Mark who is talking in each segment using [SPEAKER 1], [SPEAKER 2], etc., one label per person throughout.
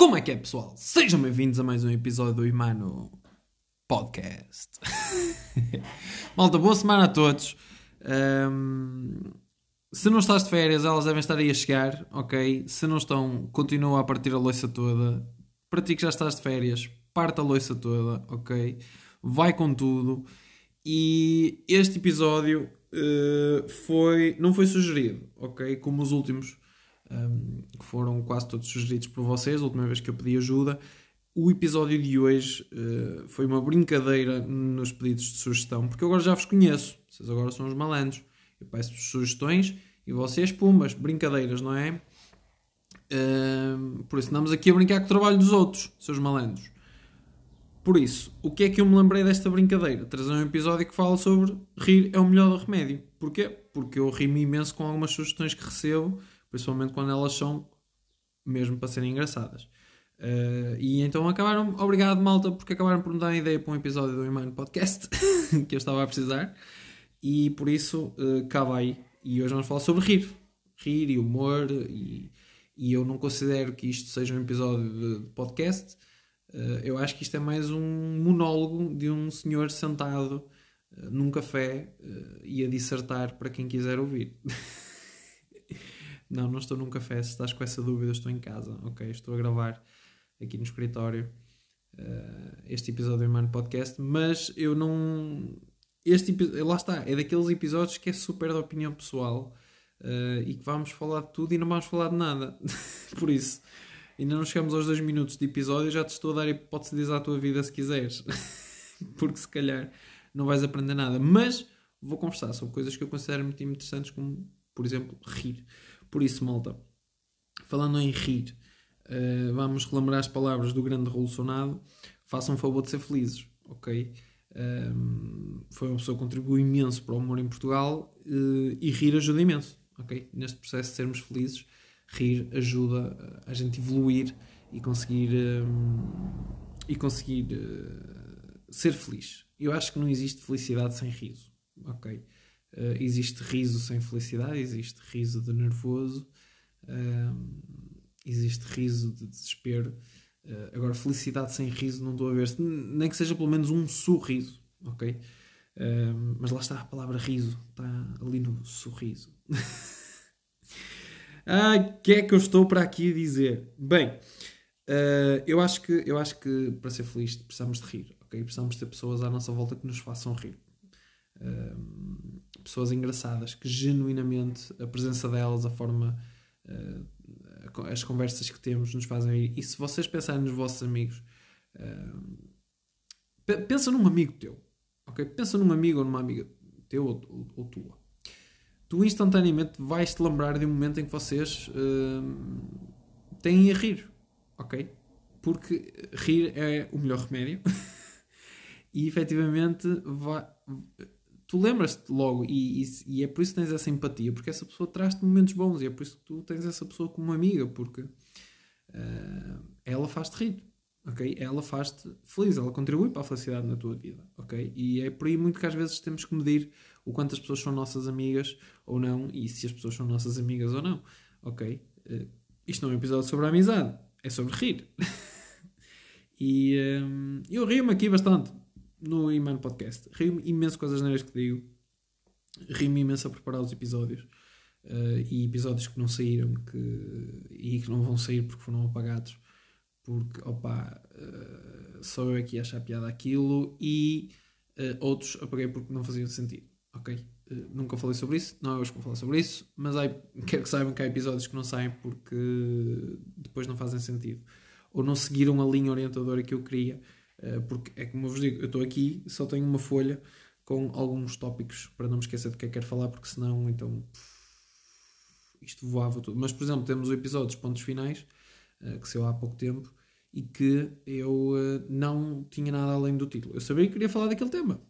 [SPEAKER 1] Como é que é, pessoal? Sejam bem-vindos a mais um episódio do Imano Podcast. Malta, boa semana a todos. Um, se não estás de férias, elas devem estar aí a chegar, ok? Se não estão, continua a partir a loiça toda. Para ti que já estás de férias, parte a loiça toda, ok? Vai com tudo. E este episódio uh, foi, não foi sugerido, ok? Como os últimos que foram quase todos sugeridos por vocês, a última vez que eu pedi ajuda. O episódio de hoje uh, foi uma brincadeira nos pedidos de sugestão, porque eu agora já vos conheço, vocês agora são os malandros. Eu peço sugestões e vocês, pumas, brincadeiras, não é? Uh, por isso, andamos aqui a brincar com o trabalho dos outros, seus malandros. Por isso, o que é que eu me lembrei desta brincadeira? Trazer um episódio que fala sobre rir é o melhor remédio. Porquê? Porque eu rimo imenso com algumas sugestões que recebo principalmente quando elas são mesmo para serem engraçadas. Uh, e então acabaram, obrigado malta, porque acabaram por me dar uma ideia para um episódio do Imano Podcast que eu estava a precisar, e por isso uh, cá vai. E hoje vamos falar sobre rir, rir e humor. E, e eu não considero que isto seja um episódio de, de podcast, uh, eu acho que isto é mais um monólogo de um senhor sentado uh, num café e a dissertar para quem quiser ouvir. Não, não estou num café. Se estás com essa dúvida, estou em casa. Ok, estou a gravar aqui no escritório uh, este episódio do Mano Podcast, mas eu não. Este lá está, é daqueles episódios que é super da opinião pessoal uh, e que vamos falar de tudo e não vamos falar de nada. Por isso, ainda não chegamos aos dois minutos de episódio, já te estou a dar hipótese de dizer à tua vida se quiseres, porque se calhar não vais aprender nada. Mas vou conversar sobre coisas que eu considero muito interessantes, como por exemplo rir. Por isso, malta, falando em rir, uh, vamos relembrar as palavras do grande revolucionado. Façam favor de ser felizes, ok? Um, foi uma pessoa que contribuiu imenso para o humor em Portugal uh, e rir ajuda imenso, ok? Neste processo de sermos felizes, rir ajuda a gente evoluir e conseguir, um, e conseguir uh, ser feliz. Eu acho que não existe felicidade sem riso, ok? Uh, existe riso sem felicidade, existe riso de nervoso, uh, existe riso de desespero. Uh, agora, felicidade sem riso não estou a ver, nem que seja pelo menos um sorriso, ok? mas lá está a palavra riso, está ali no sorriso. ah, o que é que eu estou para aqui dizer? Bem, eu, acho que, eu acho que para ser feliz precisamos de rir, ok? Precisamos ter pessoas à nossa volta que nos façam rir pessoas engraçadas que genuinamente a presença delas, a forma, uh, as conversas que temos nos fazem rir. E se vocês pensarem nos vossos amigos, uh, pensa num amigo teu, ok? Pensa num amigo ou numa amiga teu ou, ou, ou tua. Tu instantaneamente vais-te lembrar de um momento em que vocês uh, têm a rir, ok? Porque rir é o melhor remédio. e efetivamente vai, tu lembras-te logo e, e, e, é por isso que tens essa empatia, porque essa pessoa traz-te momentos bons e é por isso que tu tens essa pessoa como amiga, porque uh, ela faz-te rir, ok? Ela faz-te feliz, ela contribui para a felicidade na tua vida, ok? E é por aí muito que às vezes temos que medir o quanto as pessoas são nossas amigas ou não e se as pessoas são nossas amigas ou não, ok? Uh, isto não é um episódio sobre a amizade, é sobre rir. e um, eu rio-me aqui bastante no Iman Podcast. Rio-me imenso com as asneiras que digo. Rio-me imenso a preparar os episódios. Uh, e episódios que não saíram que, e que não vão sair porque foram apagados. Porque, opa, uh, só eu aqui a achar piada aquilo. E uh, outros apaguei porque não faziam sentido. Ok? nunca falei sobre isso. Não é hoje que vou falar sobre isso. Mas há, quero que saibam que há episódios que não saem porque depois não fazem sentido. Ou não seguiram a linha orientadora que eu queria porque é como eu vos digo, eu estou aqui, só tenho uma folha com alguns tópicos para não me esquecer do que é que quero falar, porque senão então isto voava tudo. Mas, por exemplo, temos o episódio dos pontos finais, eh, que saiu há pouco tempo, e que eu eh, não tinha nada além do título. Eu sabia que queria falar daquele tema.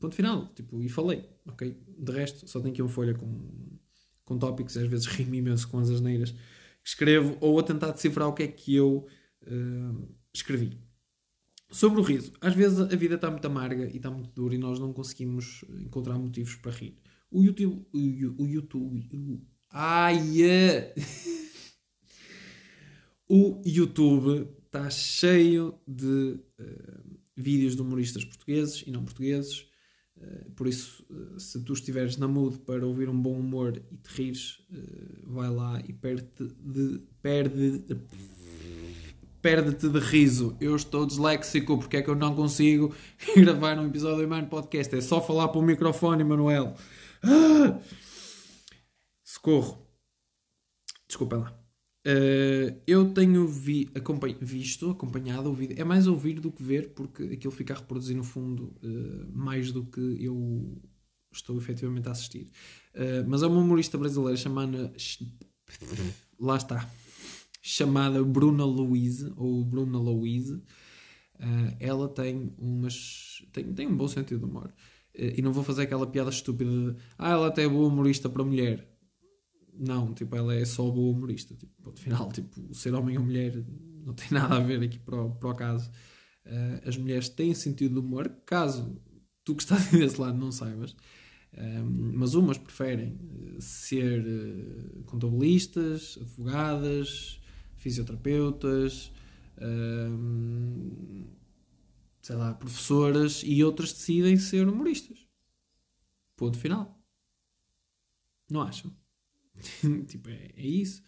[SPEAKER 1] Ponto final. Tipo, e falei, ok? De resto, só tenho aqui uma folha com, com tópicos, às vezes rimo imenso com as asneiras que escrevo, ou a tentar decifrar o que é que eu uh, escrevi. Sobre o riso, às vezes a vida está muito amarga e está muito dura e nós não conseguimos encontrar motivos para rir. O YouTube. O, YouTube. O, ai! Yeah. O YouTube está cheio de uh, vídeos de humoristas portugueses e não portugueses. Uh, por isso, uh, se tu estiveres na mood para ouvir um bom humor e te rires, vai lá e perde-te de, perde, perde-te de riso. Eu estou disléxico porque é que eu não consigo gravar um episódio do Mano Podcast. É só falar para o microfone, Manuel. Ah! Socorro. Desculpem lá. Uh, eu tenho vi, acompanho, visto, acompanhado, ouvido. É mais ouvir do que ver, porque aquilo fica a reproduzir no fundo uh, mais do que eu estou efetivamente a assistir. Uh, mas é uma humorista brasileira chamada. Lá está chamada Bruna Louise, ou Bruna Louise. Uh, ela tem umas. Tem, tem um bom sentido de humor. Uh, e não vou fazer aquela piada estúpida de ah, ela até é boa humorista para mulher. Não, tipo, ela é só boa humorista. Tipo, ponto final, tipo, ser homem ou mulher não tem nada a ver aqui para o, caso. Uh, as mulheres têm sentido de humor, caso tu que estás desse lado não saibas. mas umas preferem ser contabilistas, advogadas, fisioterapeutas, hum, sei lá, professoras e outras decidem ser humoristas. Ponto final. Não acham? tipo, é, é isso.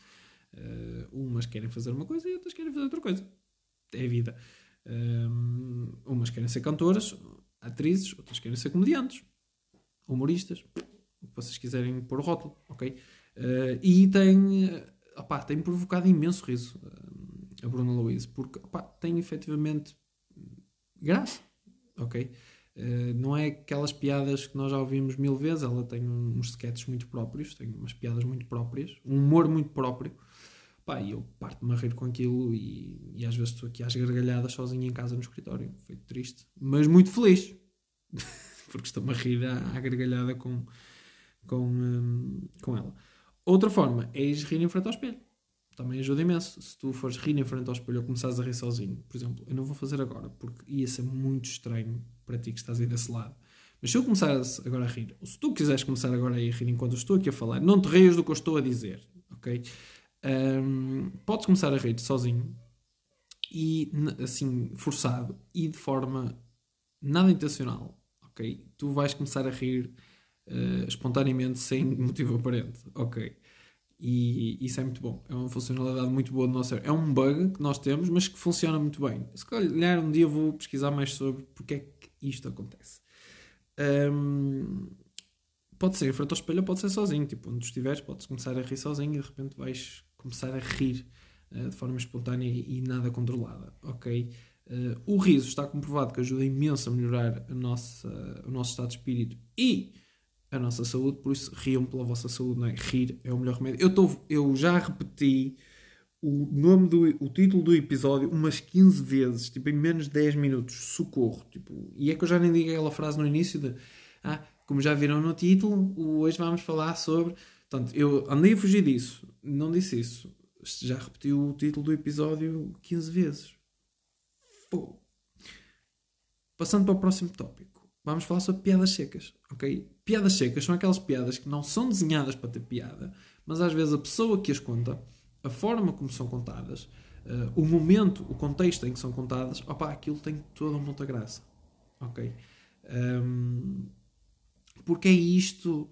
[SPEAKER 1] Uh, umas querem fazer uma coisa e outras querem fazer outra coisa. É a vida. Um, umas querem ser cantoras, atrizes, outras querem ser comediantes, humoristas, o que vocês quiserem pôr o rótulo, ok? Uh, e tem opá, tem provocado imenso riso eh, a Bruna Louise, porque opá, tem efetivamente graça, ok? Uh, não é aquelas piadas que nós já ouvimos mil vezes, ela tem uns sketches muito próprios, tem umas piadas muito próprias, um humor muito próprio. Pá, e eu parto-me a rir com aquilo e, e, às vezes estou aqui às gargalhadas sozinho em casa no escritório, feito triste, mas muito feliz, porque estou-me a rir à, à gargalhada com, com, um, com ela. Outra forma é ir rir em frente ao espelho. Também ajuda imenso. Se tu fores rir em frente ao espelho ou começares a rir sozinho, por exemplo, eu não vou fazer agora porque ia ser muito estranho para ti que estás aí desse lado. Mas se eu começar agora a rir, ou se tu quiseres começar agora a rir enquanto eu estou aqui a falar, não te rias do que eu estou a dizer, ok? Um, podes começar a rir sozinho e assim, forçado e de forma nada intencional, ok? Tu vais começar a rir uh, espontaneamente sem motivo aparente, ok? E isso é muito bom. É uma funcionalidade muito boa do nosso. É um bug que nós temos, mas que funciona muito bem. Se calhar um dia vou pesquisar mais sobre porque é que isto acontece. Um, pode ser em frente ao espelho pode ser sozinho. Tipo, onde estiveres, podes começar a rir sozinho e de repente vais começar a rir uh, de forma espontânea e, e nada controlada. Ok? Uh, o riso está comprovado que ajuda imenso a melhorar a nossa, o nosso estado de espírito e a nossa saúde, por isso riam pela vossa saúde, não é? Rir é o melhor remédio. Eu, tô, eu já repeti o nome do o título do episódio umas 15 vezes, tipo em menos de 10 minutos. Socorro. Tipo, e é que eu já nem digo aquela frase no início de ah, como já viram no título, hoje vamos falar sobre. Portanto, eu andei a fugir disso, não disse isso. Já repeti o título do episódio 15 vezes. Pô. Passando para o próximo tópico, vamos falar sobre piadas secas, ok? Piadas secas são aquelas piadas que não são desenhadas para ter piada, mas às vezes a pessoa que as conta, a forma como são contadas, uh, o momento, o contexto em que são contadas, opa, aquilo tem toda muita graça. Ok? Um, porque é isto.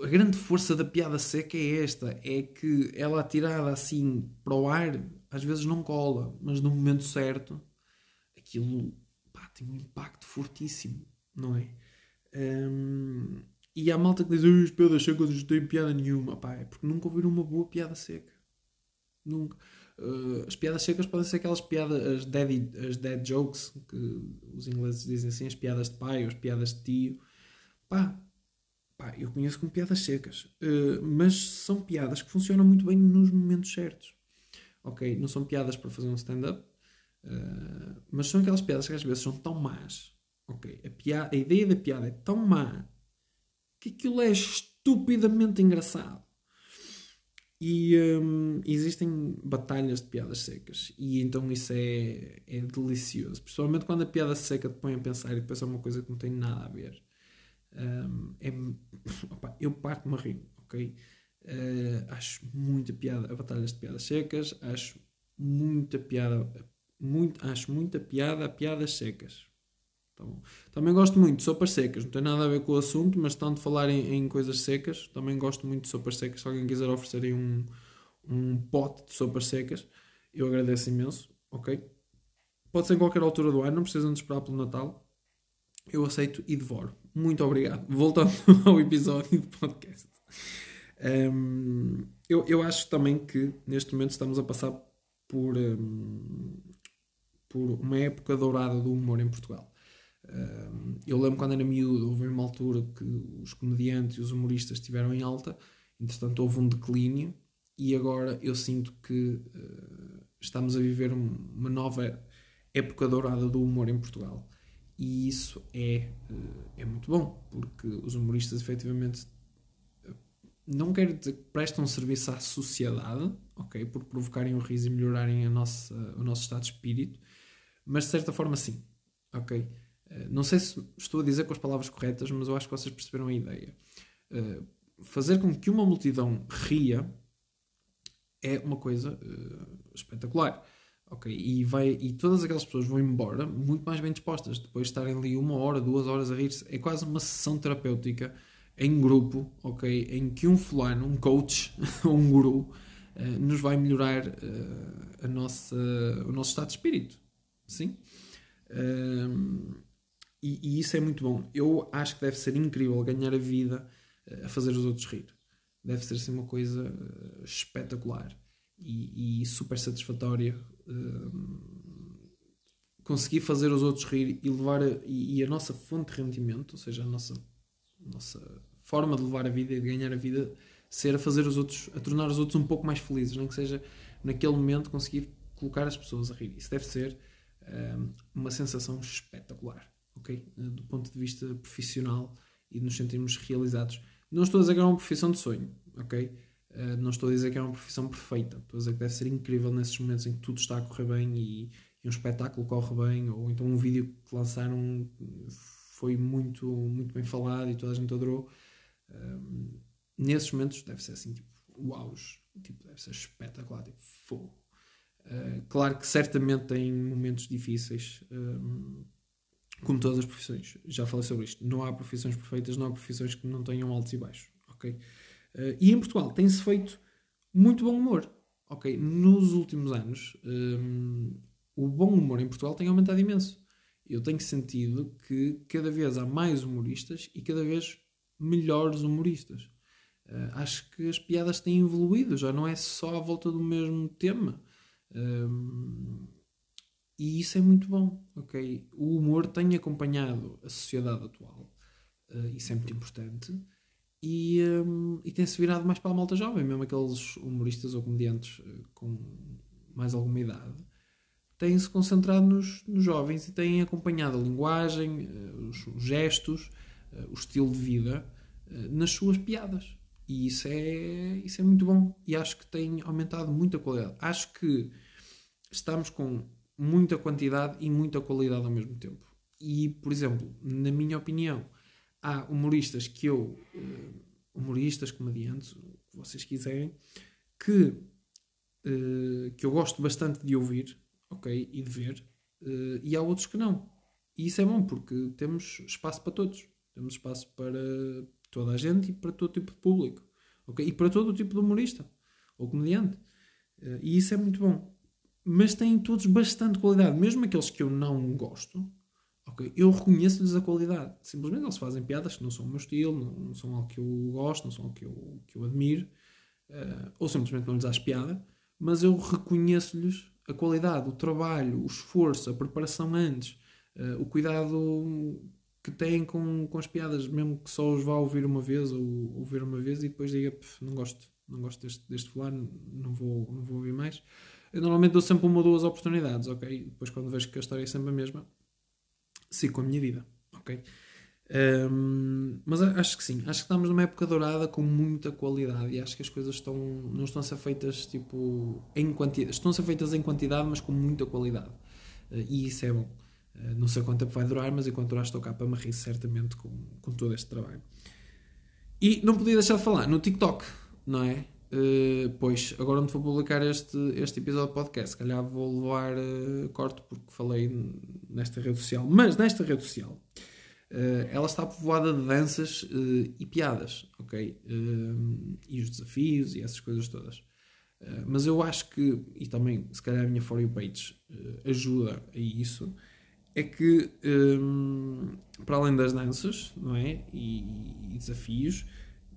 [SPEAKER 1] A grande força da piada seca é esta: é que ela atirada assim para o ar, às vezes não cola, mas no momento certo, aquilo tem um impacto fortíssimo, não é? Um, e há malta que diz as piadas secas não têm piada nenhuma. Pá, é porque nunca ouviram uma boa piada seca. Nunca. Uh, as piadas secas podem ser aquelas piadas, as dead, as dead jokes, que os ingleses dizem assim, as piadas de pai ou as piadas de tio. Pá, pá eu conheço como piadas secas. Uh, mas são piadas que funcionam muito bem nos momentos certos. Ok? Não são piadas para fazer um stand-up. Uh, mas são aquelas piadas que às vezes são tão más Ok, a, piada, a ideia da piada é tão má que aquilo é estupidamente engraçado. E um, existem batalhas de piadas secas. E então isso é, é delicioso. Principalmente quando a piada seca te põe a pensar e depois é uma coisa que não tem nada a ver. Um, é, opa, eu parto-me a rir, ok? Uh, acho muita piada a Batalhas de Piadas Secas. Acho muita piada. Muito, acho muita piada a piadas secas. Tá também gosto muito de sopas secas. Não tem nada a ver com o assunto, mas tanto falar em, em coisas secas, também gosto muito de sopas secas. Se alguém quiser oferecer um, um pote de sopas secas, eu agradeço imenso. Ok? Pode ser em qualquer altura do ano, não precisam de esperar pelo Natal. Eu aceito e devoro. Muito obrigado. Voltando ao episódio do podcast. Um, eu, eu acho também que neste momento estamos a passar por, um, por uma época dourada do humor em Portugal. Eu lembro quando era miúdo, houve uma altura que os comediantes e os humoristas estiveram em alta, entretanto houve um declínio e agora eu sinto que uh, estamos a viver uma nova época dourada do humor em Portugal. E isso é, uh, é muito bom, porque os humoristas efetivamente não quero dizer que prestam serviço à sociedade, ok, por provocarem o riso e melhorarem nossa, o nosso estado de espírito, mas de certa forma sim, ok. Uh, não sei se estou a dizer com as palavras corretas, mas eu acho que vocês perceberam a ideia. Uh, fazer com que uma multidão ria é uma coisa uh, espetacular. Ok, e, vai, e todas aquelas pessoas vão embora muito mais bem dispostas depois de estarem ali uma hora, duas horas a rir-se. É quase uma sessão terapêutica em grupo, ok? Em que um fulano, um coach ou um guru uh, nos vai melhorar uh, a nossa, o nosso estado de espírito. Sim? Uh, e, e, isso é muito bom. Eu acho que deve ser incrível ganhar a vida a fazer os outros rir. Deve ser assim uma coisa espetacular e, e super satisfatória. conseguir fazer os outros rir e levar a, e, e a nossa fonte de rendimento, ou seja, a nossa nossa forma de levar a vida e de ganhar a vida ser a fazer os outros, a tornar os outros um pouco mais felizes, nem que seja naquele momento conseguir colocar as pessoas a rir. Isso deve ser um, uma sensação espetacular, ok? Do ponto de vista profissional e de nos sentirmos realizados. Não estou a dizer que é uma profissão de sonho, ok? Uh, não estou a dizer que é uma profissão perfeita. Estou a dizer que deve ser incrível nesses momentos em que tudo está a correr bem e, e um espetáculo corre bem, ou então um vídeo que lançaram foi muito, muito bem falado e toda a gente adorou. Um, nesses momentos deve ser assim, tipo, uau, tipo, deve ser espetacular, tipo, fogo. Uh, claro que certamente tem momentos difíceis, um, como todas as profissões. Já falei sobre isto. Não há profissões perfeitas, não há profissões que não tenham altos e baixos, ok? Uh, e em Portugal tem-se feito muito bom humor, ok? Nos últimos anos, um, o bom humor em Portugal tem aumentado imenso eu tenho sentido que cada vez há mais humoristas e cada vez melhores humoristas. Uh, acho que as piadas têm evoluído, já não é só à volta do mesmo tema. Um, e isso é muito bom, ok? O humor tem acompanhado a sociedade atual, uh, isso é muito importante, e, um, e tem-se virado mais para a malta jovem, mesmo aqueles humoristas ou comediantes uh, com mais alguma idade têm-se concentrado nos, nos, jovens e têm acompanhado a linguagem, eh, os, os gestos, eh, o estilo de vida eh, nas suas piadas. E isso é, isso é muito bom. E acho que tem aumentado muito a qualidade. Acho que estamos com muita quantidade e muita qualidade ao mesmo tempo. E, por exemplo, na minha opinião, há humoristas que eu, humoristas, comediantes, o que vocês quiserem, que, que eu gosto bastante de ouvir, ok, e de ver, uh, e há outros que não. E isso é bom porque temos espaço para todos. Temos espaço para toda a gente e para todo tipo de público. ok, E para todo tipo de humorista ou comediante. Uh, e isso é muito bom. Mas têm todos bastante qualidade. Mesmo aqueles que eu não gosto, ok, eu reconheço-lhes a qualidade. Simplesmente eles fazem piadas que não são o meu estilo, não, não são algo que eu gosto, não são algo que eu, que eu admiro. Uh, ou simplesmente não lhes acho piada. Mas eu reconheço-lhes a qualidade, o trabalho, o esforço, a preparação antes, uh, o cuidado que têm com, com as piadas, mesmo que só os vá ouvir uma vez ou ouvir uma vez e depois diga não gosto, não gosto deste, deste fulano, não vou, não vou ouvir mais. Eu normalmente dou sempre uma ou duas oportunidades, ok? Depois quando vejo que a história é sempre a mesma, sigo com a minha vida, ok? Um, mas acho que sim, acho que estamos numa época dourada com muita qualidade e acho que as coisas estão, não estão a ser feitas tipo em quantidade, estão a ser feitas em quantidade, mas com muita qualidade. Uh, e isso é bom. Uh, não sei quanto tempo vai durar, mas enquanto durar estou cá para me rir certamente com, com todo este trabalho. E não podia deixar de falar no TikTok. não é? Uh, pois, agora onde vou publicar este, este episódio de podcast, se calhar vou levar corte porque falei nesta rede social. Mas nesta rede social, uh, ela está povoada de danças e piadas, ok? e os desafios e essas coisas todas. mas eu acho que, e também se calhar a minha For You Page ajuda a isso, é que um, para além das danças, não é? E, e desafios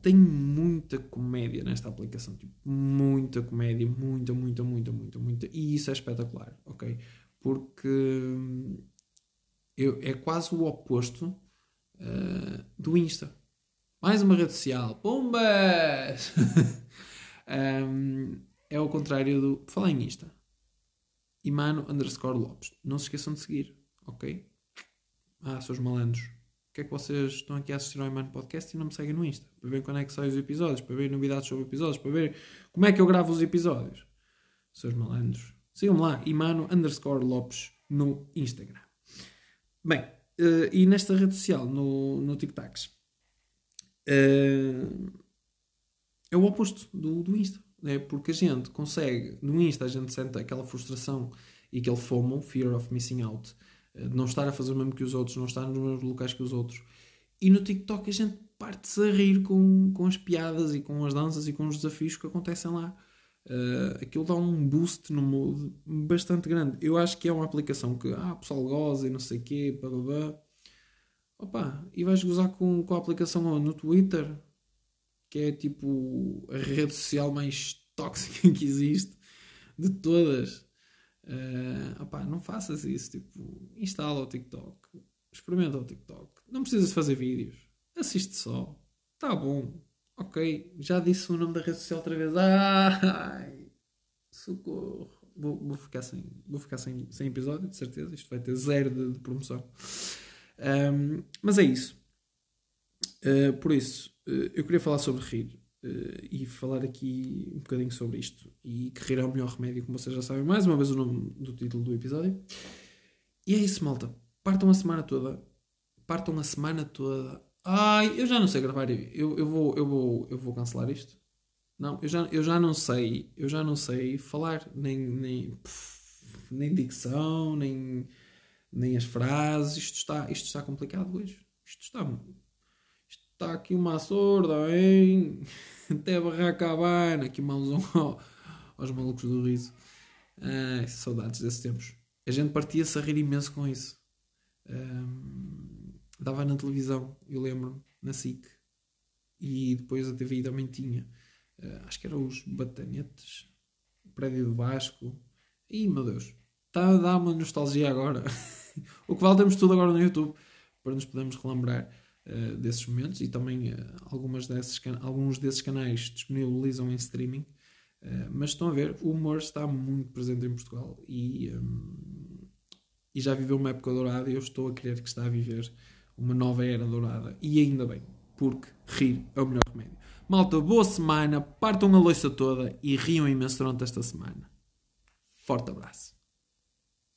[SPEAKER 1] tem muita comédia nesta aplicação. Tipo, muita comédia, muita, muita, muita, muita, muita. E isso é espetacular, ok? Porque eu, é quase o oposto uh, do Insta. Mais uma rede social. Pumbas! um, é o contrário do. Falar em Insta. Imano underscore Lopes. Não se esqueçam de seguir, ok? Ah, seus malandros que é que vocês estão aqui a assistir ao Imano Podcast e não me seguem no Insta? Para ver quando é que saem os episódios, para ver novidades sobre episódios, para ver como é que eu gravo os episódios. Seus malandros. Sigam-me lá, Imano underscore Lopes no Instagram. Bem, uh, e nesta rede social, no, no TikToks, uh, é o oposto do, do Insta. É porque a gente consegue, no Insta a gente sente aquela frustração e aquele FOMO, Fear of Missing Out, de não estar a fazer o mesmo que os outros, não estar nos mesmos locais que os outros. E no TikTok a gente parte-se a rir com, com as piadas e com as danças e com os desafios que acontecem lá. Uh, aquilo dá um boost no mood bastante grande. Eu acho que é uma aplicação que ah, o pessoal goza e não sei o quê, blá. Opa, e vais gozar com, com a aplicação no Twitter, que é tipo a rede social mais tóxica que existe de todas. Uh, opá, não faças isso. Tipo, instala o TikTok, experimenta o TikTok. Não precisas fazer vídeos, assiste só. Tá bom, ok. Já disse o nome da rede social outra vez. Ai, socorro. Vou, vou ficar, sem, vou ficar sem, sem episódio, de certeza. Isto vai ter zero de, de promoção. Um, mas é isso. Uh, por isso, uh, eu queria falar sobre rir uh, e falar aqui um bocadinho sobre isto. E que rir é o melhor remédio, como vocês já sabem, mais uma vez o nome do título do episódio. E é isso, malta. Partam a semana toda. Partam a semana toda. Ai, eu já não sei gravar. Eu, eu, vou, eu, vou, eu vou cancelar isto. Não, eu já, eu já não sei. Eu já não sei falar. Nem, nem, nem dicção, nem, nem as frases. Isto está, isto está complicado hoje. Isto está Está aqui uma sorda, hein? Até barraca Habana, aqui alusão ao, aos malucos do riso. Ai, saudades desses tempos. A gente partia-se a rir imenso com isso. Um, dava na televisão, eu lembro, na SIC. E depois a TVI também tinha. Uh, acho que eram os Batanetes, o Prédio do Vasco. Ih, meu Deus, está a dar uma nostalgia agora. o que vale temos tudo agora no YouTube para nos podermos relembrar. Eh, desses momentos e também uh, algumas desses, alguns desses canais disponibilizam em streaming. Uh, mas estão a ver, o humor está muito presente em Portugal e, um, e já viveu uma época dourada e eu estou a querer que está a viver uma nova era dourada. E ainda bem, porque rir é o melhor remédio. Malta, boa semana, partam a loiça toda e riam imenso durante esta semana. Forte abraço.